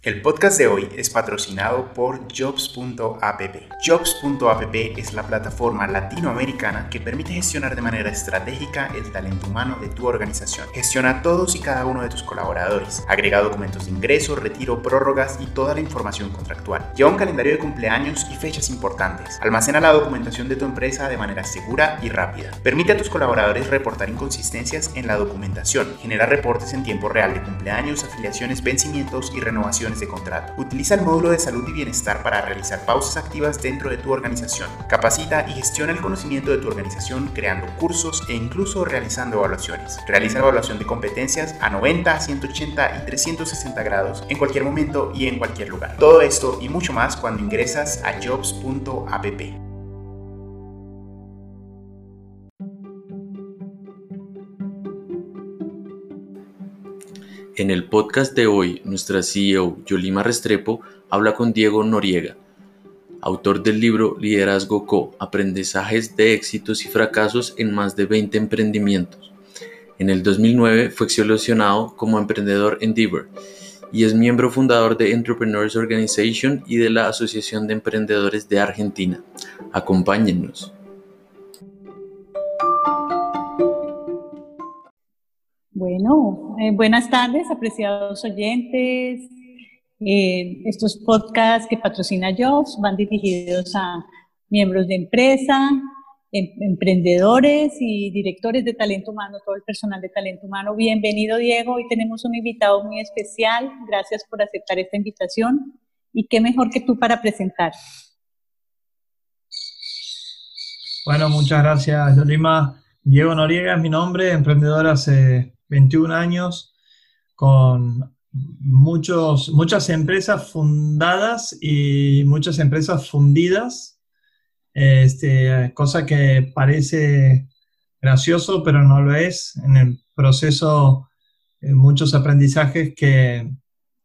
El podcast de hoy es patrocinado por Jobs.app. Jobs.app es la plataforma latinoamericana que permite gestionar de manera estratégica el talento humano de tu organización. Gestiona todos y cada uno de tus colaboradores. Agrega documentos de ingreso, retiro, prórrogas y toda la información contractual. Lleva un calendario de cumpleaños y fechas importantes. Almacena la documentación de tu empresa de manera segura y rápida. Permite a tus colaboradores reportar inconsistencias en la documentación. Genera reportes en tiempo real de cumpleaños, afiliaciones, vencimientos y renovaciones de contrato. Utiliza el módulo de salud y bienestar para realizar pausas activas dentro de tu organización. Capacita y gestiona el conocimiento de tu organización creando cursos e incluso realizando evaluaciones. Realiza evaluación de competencias a 90, 180 y 360 grados en cualquier momento y en cualquier lugar. Todo esto y mucho más cuando ingresas a jobs.app. En el podcast de hoy, nuestra CEO Yolima Restrepo habla con Diego Noriega, autor del libro Liderazgo Co, Aprendizajes de éxitos y fracasos en más de 20 emprendimientos. En el 2009 fue seleccionado como emprendedor en Endeavor y es miembro fundador de Entrepreneurs Organization y de la Asociación de Emprendedores de Argentina. Acompáñennos. Bueno, eh, buenas tardes, apreciados oyentes. Eh, estos podcasts que patrocina Jobs van dirigidos a miembros de empresa, em, emprendedores y directores de talento humano, todo el personal de talento humano. Bienvenido, Diego. Hoy tenemos un invitado muy especial. Gracias por aceptar esta invitación. Y qué mejor que tú para presentar. Bueno, muchas gracias, Yolima. Diego Noriega es mi nombre, emprendedor 21 años, con muchos, muchas empresas fundadas y muchas empresas fundidas, este, cosa que parece gracioso, pero no lo es. En el proceso, eh, muchos aprendizajes que,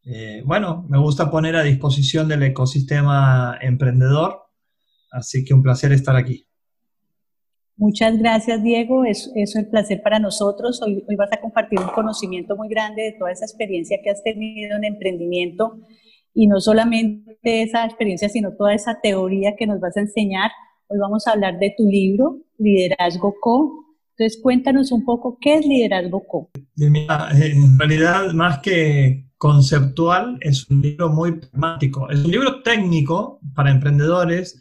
eh, bueno, me gusta poner a disposición del ecosistema emprendedor. Así que un placer estar aquí. Muchas gracias, Diego. Es, es un placer para nosotros. Hoy, hoy vas a compartir un conocimiento muy grande de toda esa experiencia que has tenido en emprendimiento y no solamente esa experiencia, sino toda esa teoría que nos vas a enseñar. Hoy vamos a hablar de tu libro, Liderazgo Co. Entonces, cuéntanos un poco qué es Liderazgo Co. en realidad, más que conceptual, es un libro muy pragmático. Es un libro técnico para emprendedores,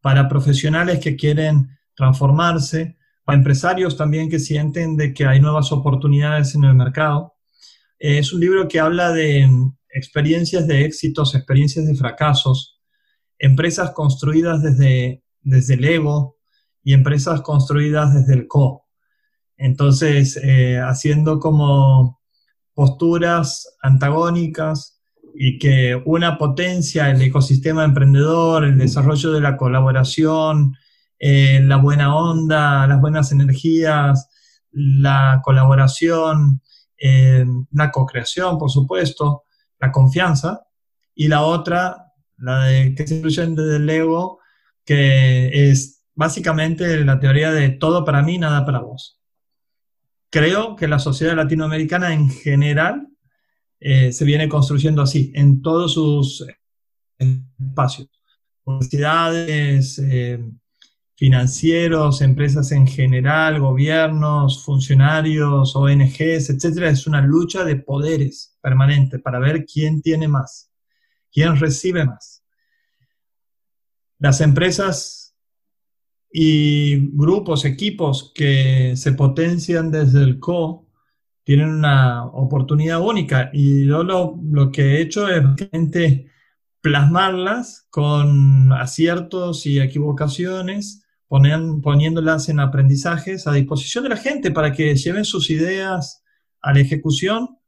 para profesionales que quieren transformarse, para empresarios también que sienten de que hay nuevas oportunidades en el mercado. Eh, es un libro que habla de experiencias de éxitos, experiencias de fracasos, empresas construidas desde, desde el ego y empresas construidas desde el co. Entonces, eh, haciendo como posturas antagónicas y que una potencia el ecosistema emprendedor, el desarrollo de la colaboración, eh, la buena onda, las buenas energías, la colaboración, eh, la co-creación, por supuesto, la confianza, y la otra, la de que se incluye del ego, que es básicamente la teoría de todo para mí, nada para vos. Creo que la sociedad latinoamericana en general eh, se viene construyendo así, en todos sus espacios. Universidades, financieros, empresas en general, gobiernos, funcionarios, ONGs, etcétera, es una lucha de poderes permanente para ver quién tiene más, quién recibe más. Las empresas y grupos, equipos que se potencian desde el CO tienen una oportunidad única y yo lo, lo que he hecho es plasmarlas con aciertos y equivocaciones poniéndolas en aprendizajes a disposición de la gente para que lleven sus ideas a la ejecución,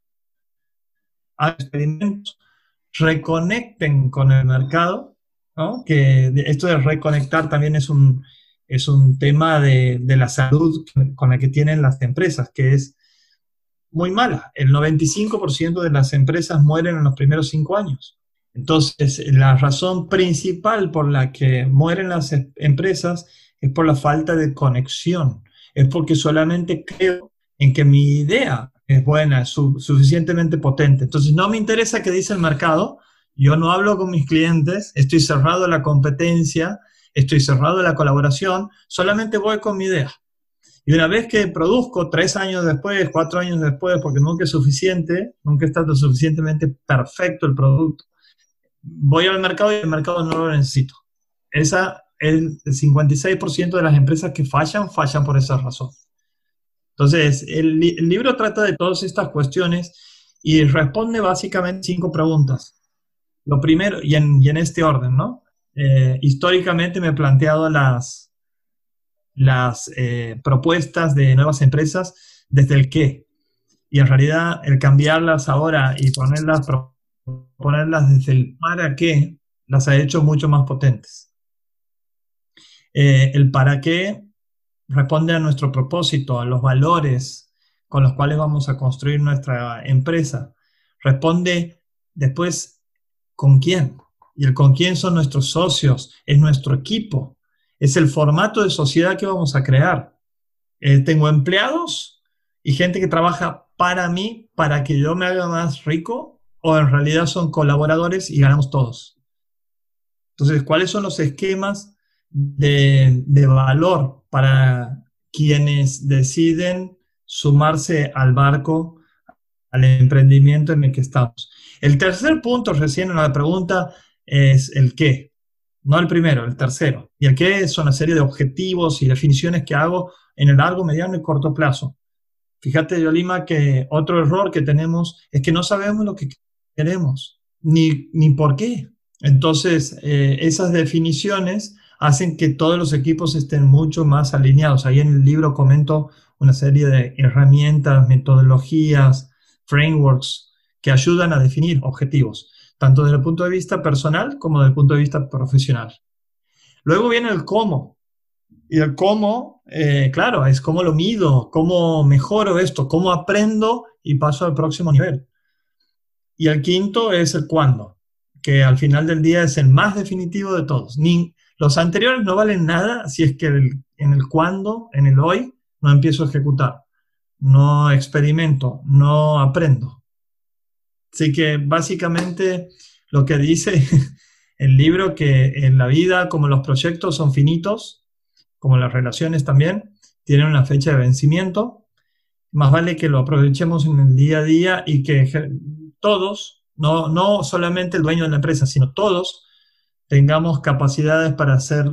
a experimentos, reconecten con el mercado, que esto de reconectar también es un, es un tema de, de la salud con la que tienen las empresas, que es muy mala. El 95% de las empresas mueren en los primeros cinco años. Entonces, la razón principal por la que mueren las em-, empresas es por la falta de conexión, es porque solamente creo en que mi idea es buena, es suficientemente potente. Entonces no me interesa qué dice el mercado, Yo no hablo con mis clientes, estoy cerrado a la competencia, estoy cerrado a la colaboración, solamente voy con mi idea. Y una vez que produzco, tres años después, cuatro años después, porque nunca es suficiente, nunca está lo suficientemente perfecto el producto, voy al mercado y el mercado no lo necesito. Esa, el 56% de las empresas que fallan, fallan por esa razón. Entonces, el, libro trata de todas estas cuestiones y responde básicamente cinco preguntas. Lo primero, y en, este orden, ¿no? Eh, históricamente me he planteado las, las eh, propuestas de nuevas empresas desde el qué. Y en realidad el cambiarlas ahora y ponerlas, ponerlas desde el para qué las ha hecho mucho más potentes. Eh, el para qué responde a nuestro propósito, a los valores con los cuales vamos a construir nuestra empresa. Responde después con quién. Y el con quién son nuestros socios, es nuestro equipo, es el formato de sociedad que vamos a crear. Eh, tengo empleados y gente que trabaja para mí, para que yo me haga más rico, o en realidad son colaboradores y ganamos todos. Entonces, ¿cuáles son los esquemas de, valor para quienes deciden sumarse al barco, al emprendimiento en el que estamos? El tercer punto, recién en la pregunta, es el qué. No el primero, el tercero. Y el qué es una serie de objetivos y definiciones que hago en el largo, mediano y corto plazo. Fíjate, Yolima, que otro error que tenemos es que no sabemos lo que queremos, ni, ni por qué. Entonces, eh, esas definiciones hacen que todos los equipos estén mucho más alineados. Ahí en el libro comento una serie de herramientas, metodologías, frameworks que ayudan a definir objetivos tanto desde el punto de vista personal como desde el punto de vista profesional. Luego viene el cómo. Y el cómo, eh, claro, es cómo lo mido, cómo mejoro esto, cómo aprendo y paso al próximo nivel. Y el quinto es el cuándo, que al final del día es el más definitivo de todos. Ni, los anteriores no valen nada si es que en el cuándo, en el hoy, no empiezo a ejecutar, no experimento, no aprendo. Así que básicamente lo que dice el libro, que en la vida, como los proyectos son finitos, como las relaciones también, tienen una fecha de vencimiento, más vale que lo aprovechemos en el día a día y que todos, no, no solamente el dueño de la empresa, sino todos, tengamos capacidades para ser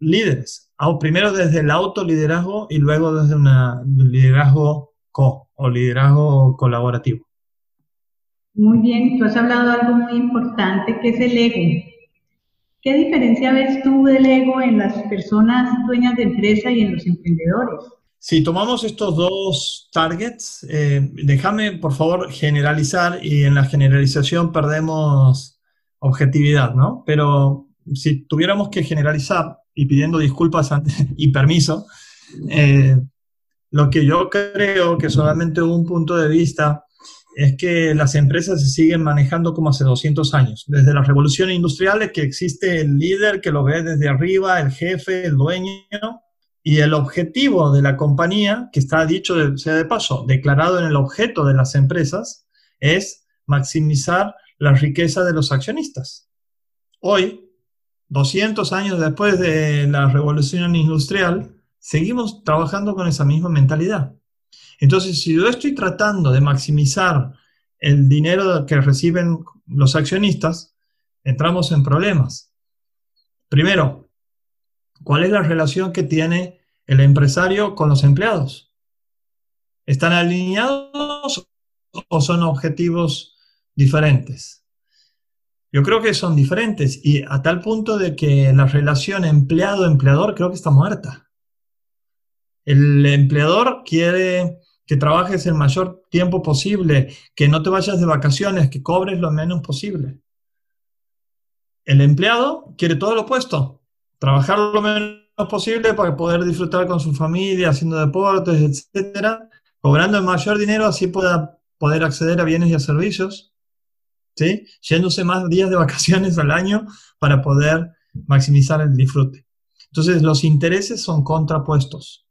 líderes. Primero desde el autoliderazgo y luego desde un liderazgo co o liderazgo colaborativo. Muy bien, tú has hablado de algo muy importante que es el ego. ¿Qué diferencia ves tú del ego en las personas dueñas de empresa y en los emprendedores? Si tomamos estos dos targets, eh, déjame por favor generalizar y en la generalización perdemos objetividad, ¿no? Pero si tuviéramos que generalizar y pidiendo disculpas y permiso, eh, lo que yo creo que solamente un punto de vista es que las empresas se siguen manejando como hace 200 años. Desde la revolución industrial es que existe el líder que lo ve desde arriba, el jefe, el dueño, y el objetivo de la compañía, que está dicho sea de paso, declarado en el objeto de las empresas, es maximizar la riqueza de los accionistas. Hoy, 200 años después de la revolución industrial, seguimos trabajando con esa misma mentalidad. Entonces, si yo estoy tratando de maximizar el dinero que reciben los accionistas, entramos en problemas. Primero, ¿cuál es la relación que tiene el empresario con los empleados? ¿Están alineados o son objetivos diferentes? Yo creo que son diferentes y a tal punto de que la relación empleado-empleador creo que está muerta. El empleador quiere que trabajes el mayor tiempo posible, que no te vayas de vacaciones, que cobres lo menos posible. El empleado quiere todo lo opuesto, trabajar lo menos posible para poder disfrutar con su familia, haciendo deportes, etcétera, cobrando el mayor dinero así pueda poder acceder a bienes y a servicios, ¿sí? Yéndose más días de vacaciones al año para poder maximizar el disfrute. Entonces, los intereses son contrapuestos.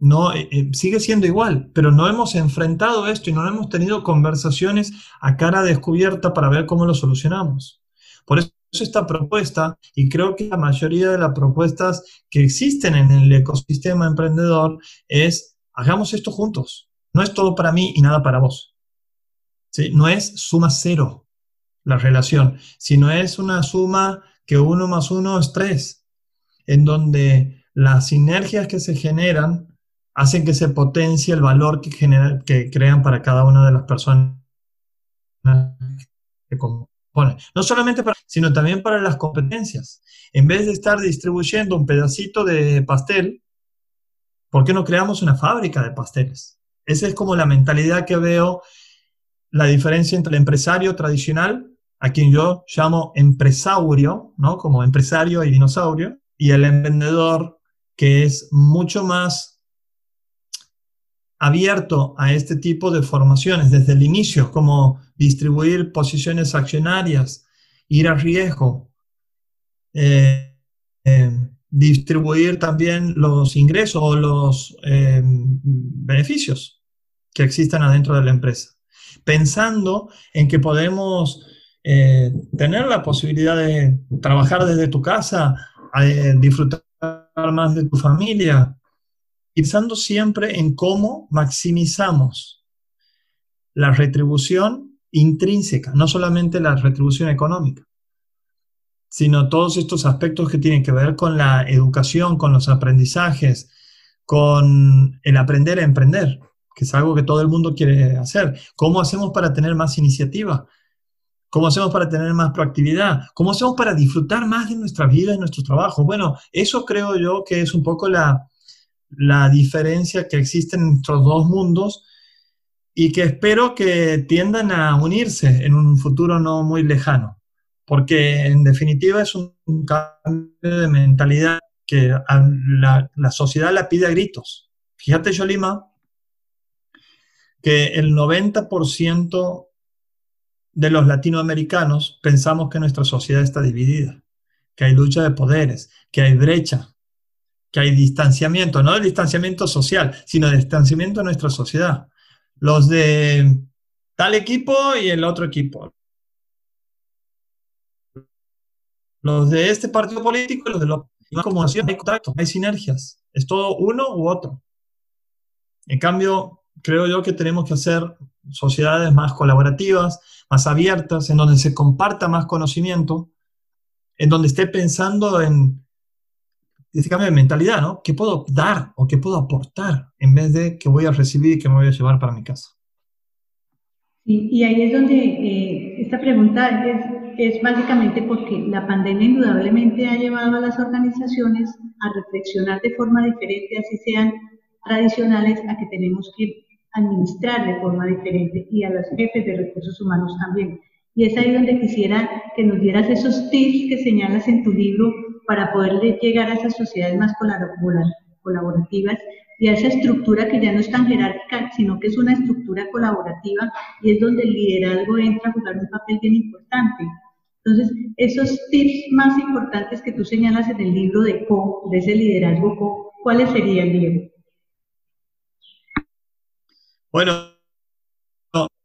no, eh, eh, sigue siendo igual, pero no hemos enfrentado esto y no hemos tenido conversaciones a cara descubierta para ver cómo lo solucionamos. Por eso esta propuesta, y creo que la mayoría de las propuestas que existen en el ecosistema emprendedor es, hagamos esto juntos. No es todo para mí y nada para vos. ¿Sí? No es suma cero la relación, sino es una suma que uno más uno es tres, en donde las sinergias que se generan hacen que se potencie el valor que, que crean para cada una de las personas que componen. No solamente para, sino también para las competencias. En vez de estar distribuyendo un pedacito de pastel, ¿por qué no creamos una fábrica de pasteles? Esa es como la mentalidad que veo, la diferencia entre el empresario tradicional, a quien yo llamo empresaurio, ¿no? Como empresario y dinosaurio, y el emprendedor, que es mucho más abierto a este tipo de formaciones desde el inicio, como distribuir posiciones accionarias, ir a riesgo, eh, eh, distribuir también los ingresos o los eh, beneficios que existan adentro de la empresa, pensando en que podemos tener la posibilidad de trabajar desde tu casa, disfrutar más de tu familia, pensando siempre en cómo maximizamos la retribución intrínseca, no solamente la retribución económica, sino todos estos aspectos que tienen que ver con la educación, con los aprendizajes, con el aprender a emprender, que es algo que todo el mundo quiere hacer. ¿Cómo hacemos para tener más iniciativa? ¿Cómo hacemos para tener más proactividad? ¿Cómo hacemos para disfrutar más de nuestra vida y nuestro trabajo? Bueno, eso creo yo que es un poco la, la diferencia que existe en nuestros dos mundos y que espero que tiendan a unirse en un futuro no muy lejano, porque en definitiva es un cambio de mentalidad que la, la sociedad la pide a gritos. Fíjate, Yolima, que el 90% de los latinoamericanos pensamos que nuestra sociedad está dividida, que hay lucha de poderes, que hay brecha, que hay distanciamiento, no el distanciamiento social, sino distanciamiento de nuestra sociedad. Los de tal equipo y el otro equipo. Los de este partido político y los de los... Como hay hay sinergias. Es todo uno u otro. En cambio, creo yo que tenemos que hacer sociedades más colaborativas, más abiertas, en donde se comparta más conocimiento, en donde esté pensando en ese cambio de mentalidad, ¿no? ¿Qué puedo dar o qué puedo aportar en vez de qué voy a recibir y qué me voy a llevar para mi casa? y ahí es donde eh, esta pregunta es, es básicamente porque la pandemia indudablemente ha llevado a las organizaciones a reflexionar de forma diferente, así sean tradicionales, a que tenemos que administrar de forma diferente y a los jefes de recursos humanos también. Y es ahí donde quisiera que nos dieras esos tips que señalas en tu libro para poder llegar a esas sociedades más colaborativas y a esa estructura que ya no es tan jerárquica, sino que es una estructura colaborativa y es donde el liderazgo entra a jugar un papel bien importante. Entonces, esos tips más importantes que tú señalas en el libro de Co, de ese liderazgo Co, ¿cuáles serían, Diego? Bueno,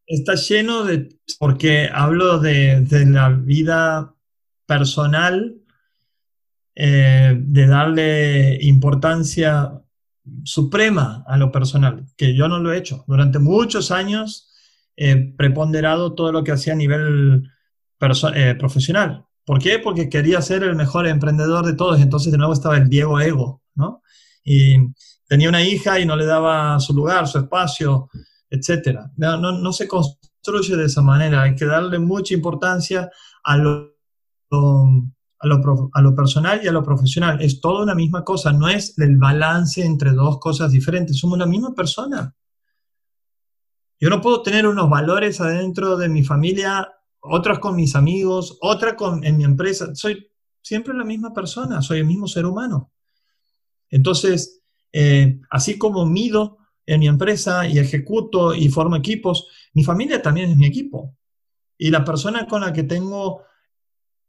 está lleno de, porque hablo de, la vida personal, eh, de darle importancia suprema a lo personal, que yo no lo he hecho. Durante muchos años he preponderado todo lo que hacía a nivel eh, profesional. ¿Por qué? Porque quería ser el mejor emprendedor de todos. Entonces de nuevo estaba el Diego Ego, ¿no? Y tenía una hija y no le daba su lugar, su espacio etcétera. No, no, se construye de esa manera, hay que darle mucha importancia a lo, a lo, a lo personal y a lo profesional. Es toda una misma cosa, no es el balance entre dos cosas diferentes, somos la misma persona. Yo no puedo tener unos valores adentro de mi familia, otros con mis amigos, otra con, en mi empresa. Soy siempre la misma persona, soy el mismo ser humano. Entonces, eh, así como mido en mi empresa y ejecuto y formo equipos, mi familia también es mi equipo. Y la persona con la que tengo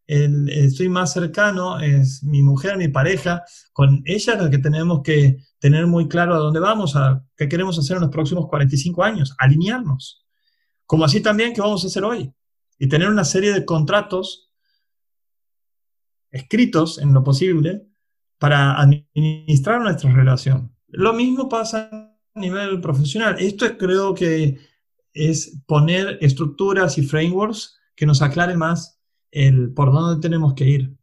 estoy más cercano es mi mujer, mi pareja. Con ella es lo que tenemos que tener muy claro a dónde vamos, a qué queremos hacer en los próximos 45 años, alinearnos. Como así también que vamos a hacer hoy. Y tener una serie de contratos escritos en lo posible para administrar nuestra relación. Lo mismo pasa a nivel profesional. Esto creo que es poner estructuras y frameworks que nos aclaren más el por dónde tenemos que ir,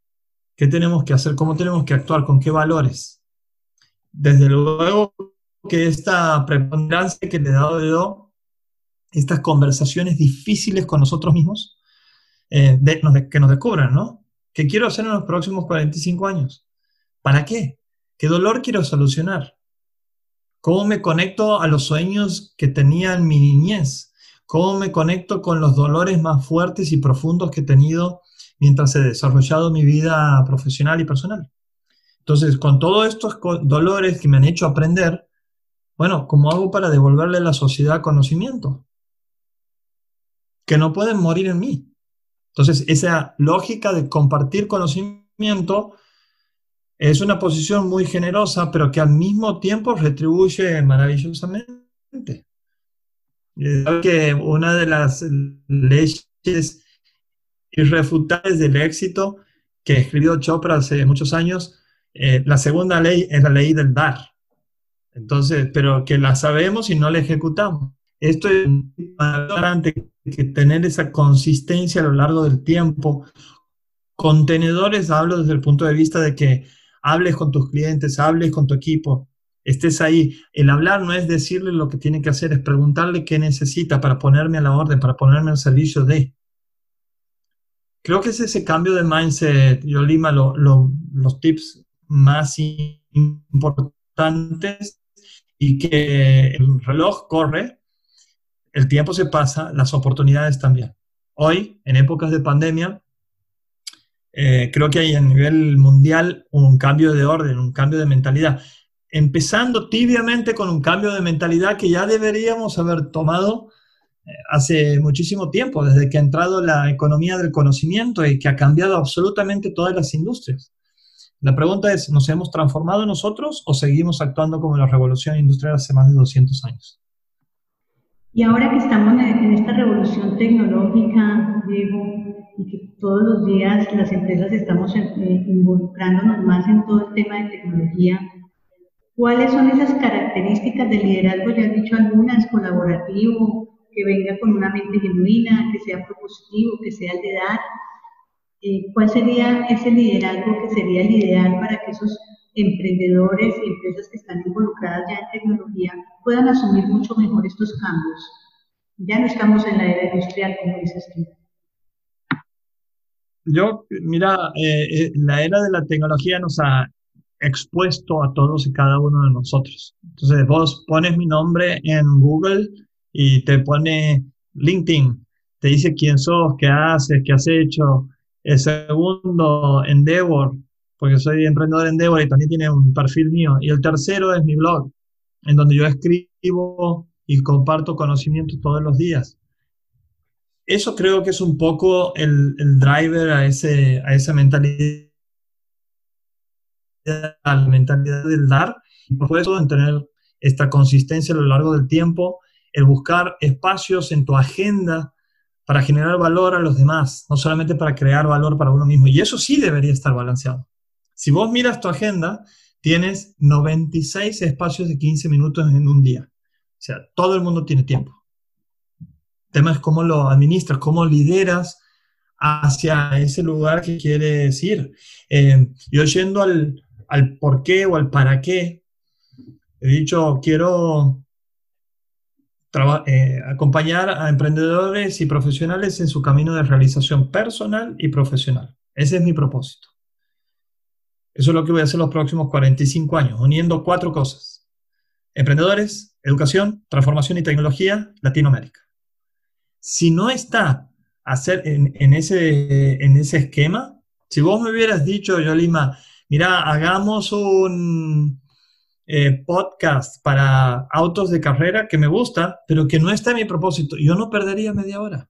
qué tenemos que hacer, cómo tenemos que actuar, con qué valores. Desde luego que esta preponderancia que le he dado de do, estas conversaciones difíciles con nosotros mismos, eh, que nos descubran, ¿no? ¿Qué quiero hacer en los próximos 45 años? ¿Para qué? ¿Qué dolor quiero solucionar? ¿Cómo me conecto a los sueños que tenía en mi niñez? cómo me conecto con los dolores más fuertes y profundos que he tenido mientras he desarrollado mi vida profesional y personal. Entonces, con todos estos dolores que me han hecho aprender, bueno, ¿cómo hago para devolverle a la sociedad conocimiento? Que no pueden morir en mí. Entonces, esa lógica de compartir conocimiento es una posición muy generosa, pero que al mismo tiempo retribuye maravillosamente que una de las leyes irrefutables del éxito que escribió Chopra hace muchos años, eh, la segunda ley es la ley del dar. Entonces, pero que la sabemos y no la ejecutamos. Esto es importante tener esa consistencia a lo largo del tiempo. Contenedores, hablo desde el punto de vista de que hables con tus clientes, hables con tu equipo, estés ahí. El hablar no es decirle lo que tiene que hacer, es preguntarle qué necesita para ponerme a la orden, para ponerme al servicio de. Creo que es ese cambio de mindset, yo lima los tips más importantes y que el reloj corre, el tiempo se pasa, las oportunidades también. Hoy, en épocas de pandemia, eh, creo que hay a nivel mundial un cambio de orden, un cambio de mentalidad empezando tibiamente con un cambio de mentalidad que ya deberíamos haber tomado eh, hace muchísimo tiempo, desde que ha entrado la economía del conocimiento y que ha cambiado absolutamente todas las industrias. La pregunta es, ¿nos hemos transformado nosotros o seguimos actuando como la revolución industrial hace más de 200 años? Y ahora que estamos en esta revolución tecnológica, Diego, y que todos los días las empresas estamos eh, involucrándonos más en todo el tema de tecnología, ¿Cuáles son esas características del liderazgo? Ya has dicho algunas, colaborativo, que venga con una mente genuina, que sea propositivo, que sea el de dar. Eh, ¿Cuál sería ese liderazgo que sería el ideal para que esos emprendedores y empresas que están involucradas ya en tecnología puedan asumir mucho mejor estos cambios? Ya no estamos en la era industrial, como dices tú. Yo, mira, eh, eh, la era de la tecnología nos ha expuesto a todos y cada uno de nosotros. Entonces vos pones mi nombre en Google y te pone LinkedIn, te dice quién sos, qué haces, qué has hecho. El segundo, Endeavor, porque soy emprendedor en Endeavor y también tiene un perfil mío. Y el tercero es mi blog, en donde yo escribo y comparto conocimientos todos los días. Eso creo que es un poco el, driver a, ese, a esa mentalidad la mentalidad del dar y por eso en tener esta consistencia a lo largo del tiempo, el buscar espacios en tu agenda para generar valor a los demás, no solamente para crear valor para uno mismo. Y eso sí debería estar balanceado. Si vos miras tu agenda, tienes 96 espacios de 15 minutos en un día. O sea, todo el mundo tiene tiempo. Tema es cómo lo administras, cómo lideras hacia ese lugar que quieres ir. Eh, yo yendo al, al por qué o al para qué. He dicho, quiero eh, acompañar a emprendedores y profesionales en su camino de realización personal y profesional. Ese es mi propósito. Eso es lo que voy a hacer los próximos 45 años, uniendo cuatro cosas. Emprendedores, educación, transformación y tecnología, Latinoamérica. Si no está hacer en, ese, en ese esquema, si vos me hubieras dicho, Yolima, mira, hagamos un eh, podcast para autos de carrera que me gusta, pero que no está en mi propósito, yo no perdería media hora.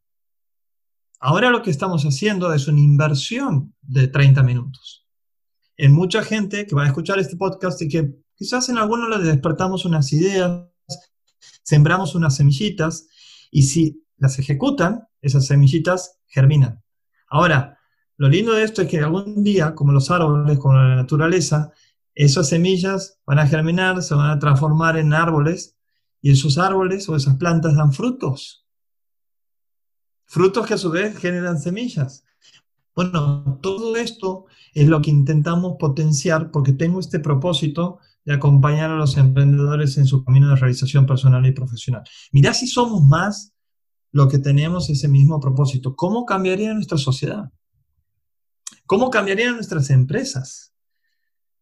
Ahora lo que estamos haciendo es una inversión de 30 minutos. En mucha gente que va a escuchar este podcast y que quizás en algunos le despertamos unas ideas, sembramos unas semillitas y si las ejecutan, esas semillitas germinan. Ahora, lo lindo de esto es que algún día, como los árboles, como la naturaleza, esas semillas van a germinar, se van a transformar en árboles y esos árboles o esas plantas dan frutos. Frutos que a su vez generan semillas. Bueno, todo esto es lo que intentamos potenciar porque tengo este propósito de acompañar a los emprendedores en su camino de realización personal y profesional. Mirá si somos más lo que tenemos ese mismo propósito. ¿Cómo cambiaría nuestra sociedad? ¿Cómo cambiarían nuestras empresas?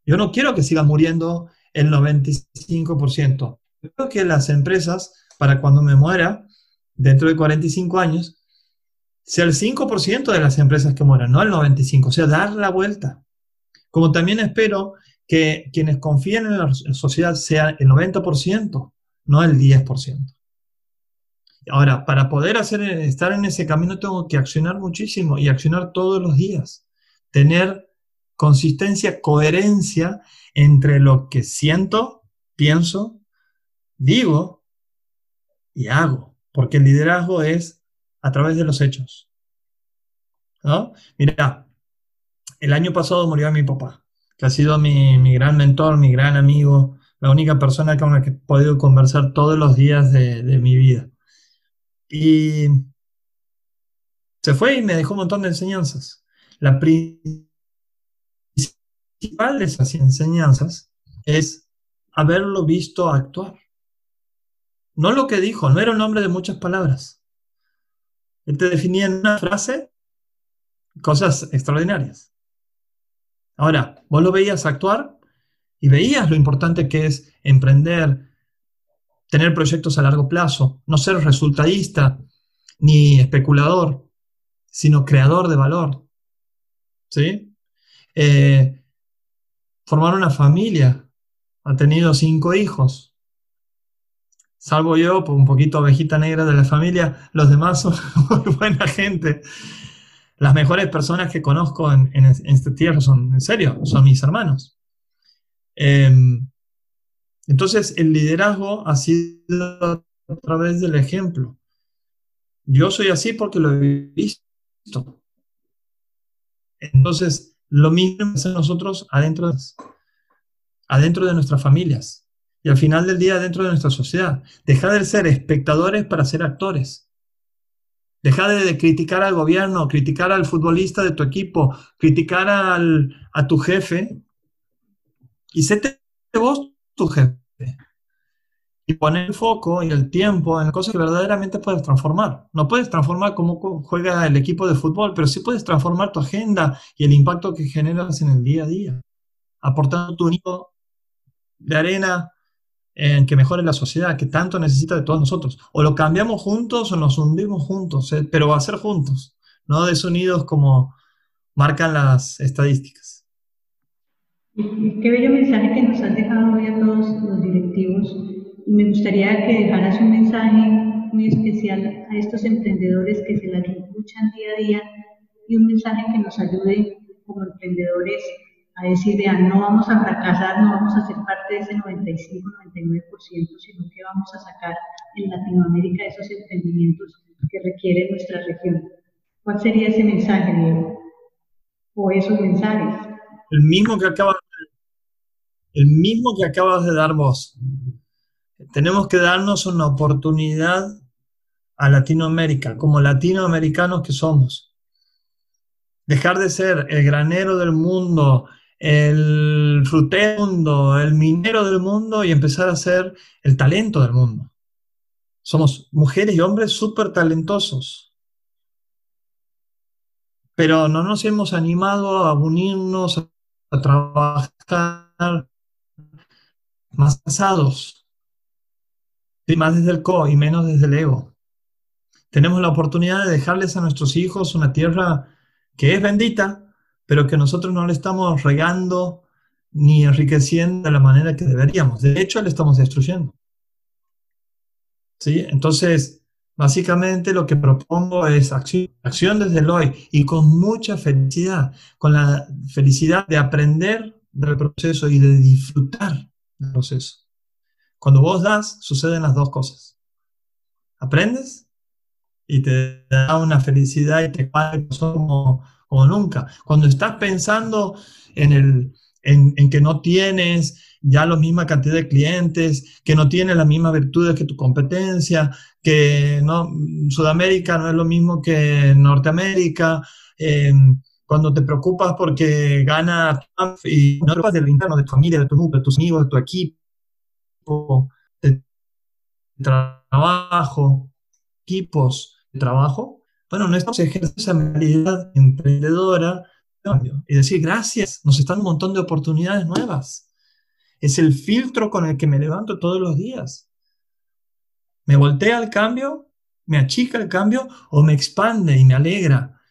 Yo no quiero que siga muriendo el 95%. Creo que las empresas, para cuando me muera, dentro de 45 años, sea el 5% de las empresas que mueran, no el 95%, o sea, dar la vuelta. Como también espero que quienes confíen en la sociedad sea el 90%, no el 10%. Ahora, para poder hacer, estar en ese camino tengo que accionar muchísimo y accionar todos los días. Tener consistencia, coherencia entre lo que siento, pienso, digo y hago. Porque el liderazgo es a través de los hechos. ¿No? Mira, el año pasado murió mi papá que ha sido mi, gran mentor, mi gran amigo, la única persona con la que he podido conversar todos los días de, mi vida. Y se fue y me dejó un montón de enseñanzas. La principal de esas enseñanzas es haberlo visto actuar. No lo que dijo, no era un hombre de muchas palabras. Él te definía en una frase cosas extraordinarias. Ahora, vos lo veías actuar y veías lo importante que es emprender, tener proyectos a largo plazo, no ser resultadista ni especulador, sino creador de valor. ¿Sí? Eh, formar una familia. Ha tenido cinco hijos. Salvo yo, por un poquito ovejita negra de la familia, los demás son buena gente las mejores personas que conozco en, esta tierra son, en serio, son mis hermanos. Em, entonces, el liderazgo ha sido a través del ejemplo. Yo soy así porque lo he visto. Entonces, lo mismo hacer nosotros adentro de, adentro de nuestras familias y al final del día adentro de nuestra sociedad. Dejar de ser espectadores para ser actores. Deja de, criticar al gobierno, criticar al futbolista de tu equipo, criticar al, a tu jefe y séte vos tu jefe. Y poner el foco y el tiempo en las cosas que verdaderamente puedes transformar. No puedes transformar cómo juega el equipo de fútbol, pero sí puedes transformar tu agenda y el impacto que generas en el día a día, aportando tu único de arena en que mejore la sociedad, que tanto necesita de todos nosotros. O lo cambiamos juntos o nos hundimos juntos, eh, pero va a ser juntos, no desunidos como marcan las estadísticas. Qué bello mensaje que nos has dejado hoy a todos los directivos y me gustaría que dejaras un mensaje muy especial a estos emprendedores que se la luchan día a día y un mensaje que nos ayude como emprendedores a decir, vean, no vamos a fracasar, no vamos a ser parte de ese 95-99%, sino que vamos a sacar en Latinoamérica esos emprendimientos que requiere nuestra región. ¿Cuál sería ese mensaje, Diego? O esos mensajes. El mismo que acabas, el mismo que acabas de dar vos. Tenemos que darnos una oportunidad a Latinoamérica, como latinoamericanos que somos. Dejar de ser el granero del mundo, el frutero el minero del mundo y empezar a ser el talento del mundo. Somos mujeres y hombres súper talentosos. Pero no nos hemos animado a unirnos, a trabajar más cansados, más desde el co y menos desde el ego. Tenemos la oportunidad de dejarles a nuestros hijos una tierra que es bendita, pero que nosotros no le estamos regando ni enriqueciendo de la manera que deberíamos. De hecho, le estamos destruyendo. ¿Sí? Entonces, Básicamente lo que propongo es acción, acción desde el hoy y con mucha felicidad, con la felicidad de aprender del proceso y de disfrutar proceso. Cuando vos das, suceden las dos cosas. Aprendes y te da una felicidad y te como, como nunca. Cuando estás pensando en, el, en, que no tienes ya la misma cantidad de clientes, que no tiene las mismas virtudes que tu competencia, que no, Sudamérica no es lo mismo que Norteamérica. Eh, cuando te preocupas porque gana Trump y no te preocupas del interno, de tu familia, de tu núcleo, de tus amigos, de tu equipo, de trabajo, equipos de trabajo, bueno, no estamos ejerciendo esa mentalidad emprendedora y decir, gracias, nos están un montón de oportunidades nuevas. Es el filtro con el que me levanto todos los días. ¿Me voltea al cambio? ¿Me achica el cambio? ¿O me expande y me alegra?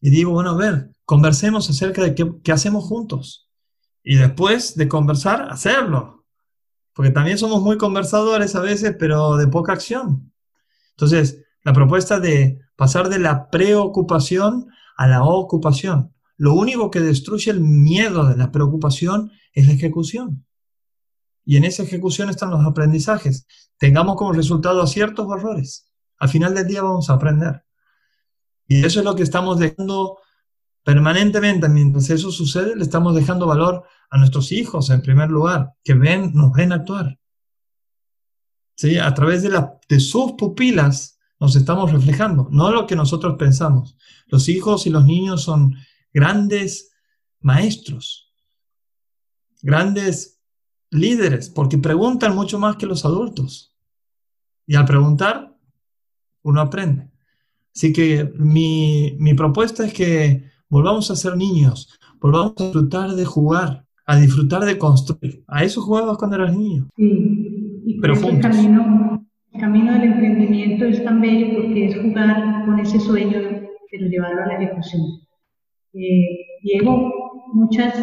Y digo, bueno, a ver, conversemos acerca de qué, hacemos juntos. Y después de conversar, hacerlo. Porque también somos muy conversadores a veces, pero de poca acción. Entonces, la propuesta de pasar de la preocupación a la ocupación. Lo único que destruye el miedo de la preocupación es la ejecución. Y en esa ejecución están los aprendizajes. Tengamos como resultado aciertos o errores. Al final del día vamos a aprender. Y eso es lo que estamos dejando permanentemente. Mientras eso sucede, le estamos dejando valor a nuestros hijos en primer lugar, que ven, nos ven actuar. ¿Sí? A través de, de sus pupilas nos estamos reflejando, no lo que nosotros pensamos. Los hijos y los niños son grandes maestros, grandes líderes, porque preguntan mucho más que los adultos. Y al preguntar, uno aprende. Así que mi, propuesta es que volvamos a ser niños, volvamos a disfrutar de jugar, a disfrutar de construir. A eso jugabas cuando eras niño. Sí, y Pero el camino, el camino del emprendimiento es tan bello porque es jugar con ese sueño, pero llevarlo a la ejecución. Eh, Diego, Muchas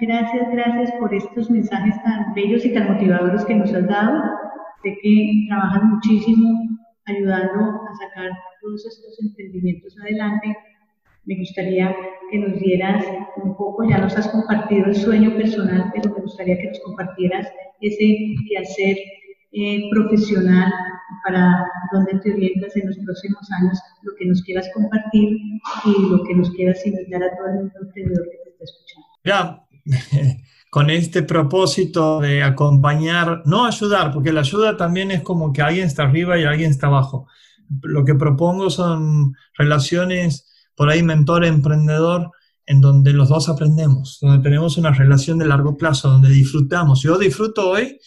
gracias, gracias por estos mensajes tan bellos y tan motivadores que nos has dado. Sé que trabajas muchísimo ayudando a sacar todos estos emprendimientos adelante. Me gustaría que nos dieras un poco, ya nos has compartido el sueño personal, pero me gustaría que nos compartieras ese quehacer eh, profesional para dónde te orientas en los próximos años, lo que nos quieras compartir y lo que nos quieras invitar a todo el mundo emprendedor que te está escuchando. Ya, con este propósito de acompañar, no ayudar, porque la ayuda también es como que alguien está arriba y alguien está abajo. Lo que propongo son relaciones, por ahí mentor-emprendedor, en donde los dos aprendemos, donde tenemos una relación de largo plazo, donde disfrutamos. Yo disfruto hoy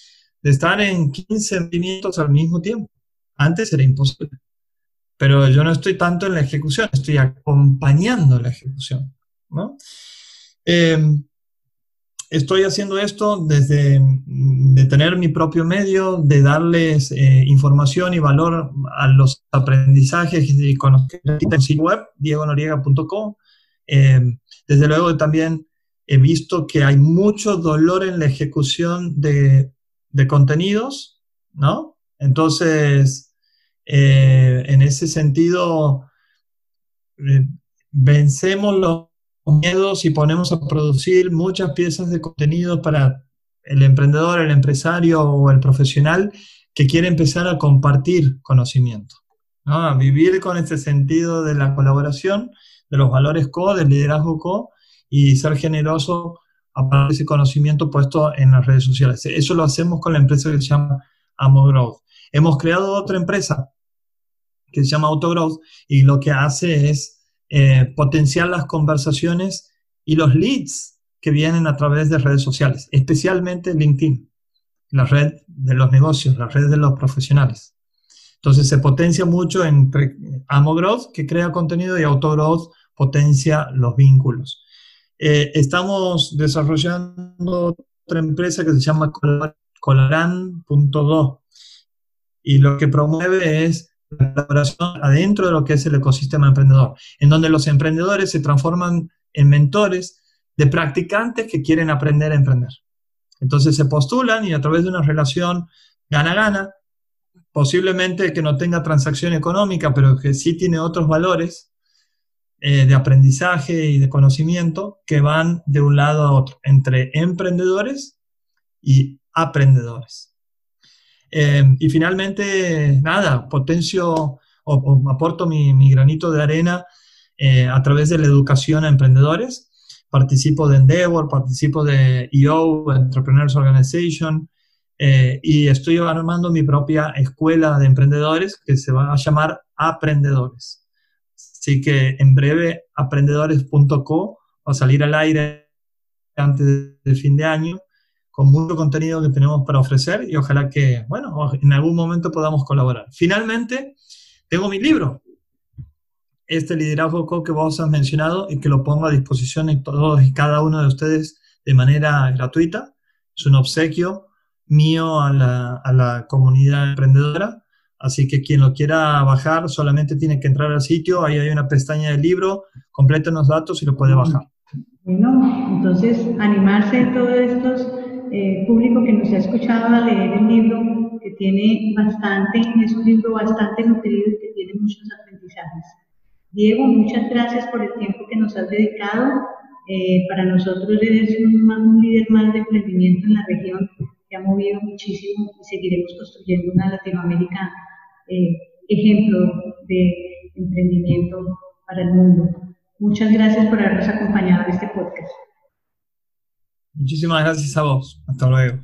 de estar en 15 emprendimientos al mismo tiempo. Antes era imposible. Pero yo no estoy tanto en la ejecución, estoy acompañando la ejecución. ¿no? Em, estoy haciendo esto desde de tener mi propio medio, de darles eh, información y valor a los aprendizajes y conocimientos en web, diegonoriega.com. Em, desde luego también he visto que hay mucho dolor en la ejecución de, de contenidos, ¿no? Entonces, eh, en ese sentido, eh, vencemos los miedos y ponemos a producir muchas piezas de contenido para el emprendedor, el empresario o el profesional que quiere empezar a compartir conocimiento, a vivir con este sentido de la colaboración, de los valores co, del liderazgo co y ser generoso a ese conocimiento puesto en las redes sociales. Eso lo hacemos con la empresa que se llama AmoGrowth. Hemos creado otra empresa que se llama AutoGrowth y lo que hace es eh, potenciar las conversaciones y los leads que vienen a través de redes sociales, especialmente LinkedIn, la red de los negocios, la red de los profesionales. Entonces se potencia mucho entre AmoGrowth, que crea contenido, y AutoGrowth potencia los vínculos. Eh, estamos desarrollando otra empresa que se llama Coloran.do y lo que promueve es adentro de lo que es el ecosistema emprendedor, en donde los emprendedores se transforman en mentores de practicantes que quieren aprender a emprender. Entonces se postulan y a través de una relación gana-gana posiblemente que no tenga transacción económica, pero que sí tiene otros valores eh, de aprendizaje y de conocimiento que van de un lado a otro, entre emprendedores y aprendedores. Eh, y finalmente, nada, potencio o, aporto mi, granito de arena eh, a través de la educación a emprendedores. Participo de Endeavor, participo de EO, Entrepreneurs Organization, eh, y estoy armando mi propia escuela de emprendedores que se va a llamar Aprendedores. Así que en breve, aprendedores.co va a salir al aire antes del fin de año con mucho contenido que tenemos para ofrecer y ojalá que, bueno, en algún momento podamos colaborar. Finalmente, tengo mi libro, este liderazgo que vos has mencionado y que lo pongo a disposición de todos y cada uno de ustedes de manera gratuita. Es un obsequio mío a la, a la comunidad emprendedora. Así que quien lo quiera bajar solamente tiene que entrar al sitio, ahí hay una pestaña del libro, completa los datos y lo puede bajar. Bueno, entonces animarse todos estos eh, público que nos ha escuchado a leer el libro, que tiene bastante, es un libro bastante nutrido y que tiene muchos aprendizajes. Diego, muchas gracias por el tiempo que nos has dedicado. Eh, para nosotros eres un, líder más de emprendimiento en la región que ha movido muchísimo y seguiremos construyendo una Latinoamérica eh, ejemplo de emprendimiento para el mundo. Muchas gracias por habernos acompañado en este podcast. Muchísimas gracias a vos. Hasta luego.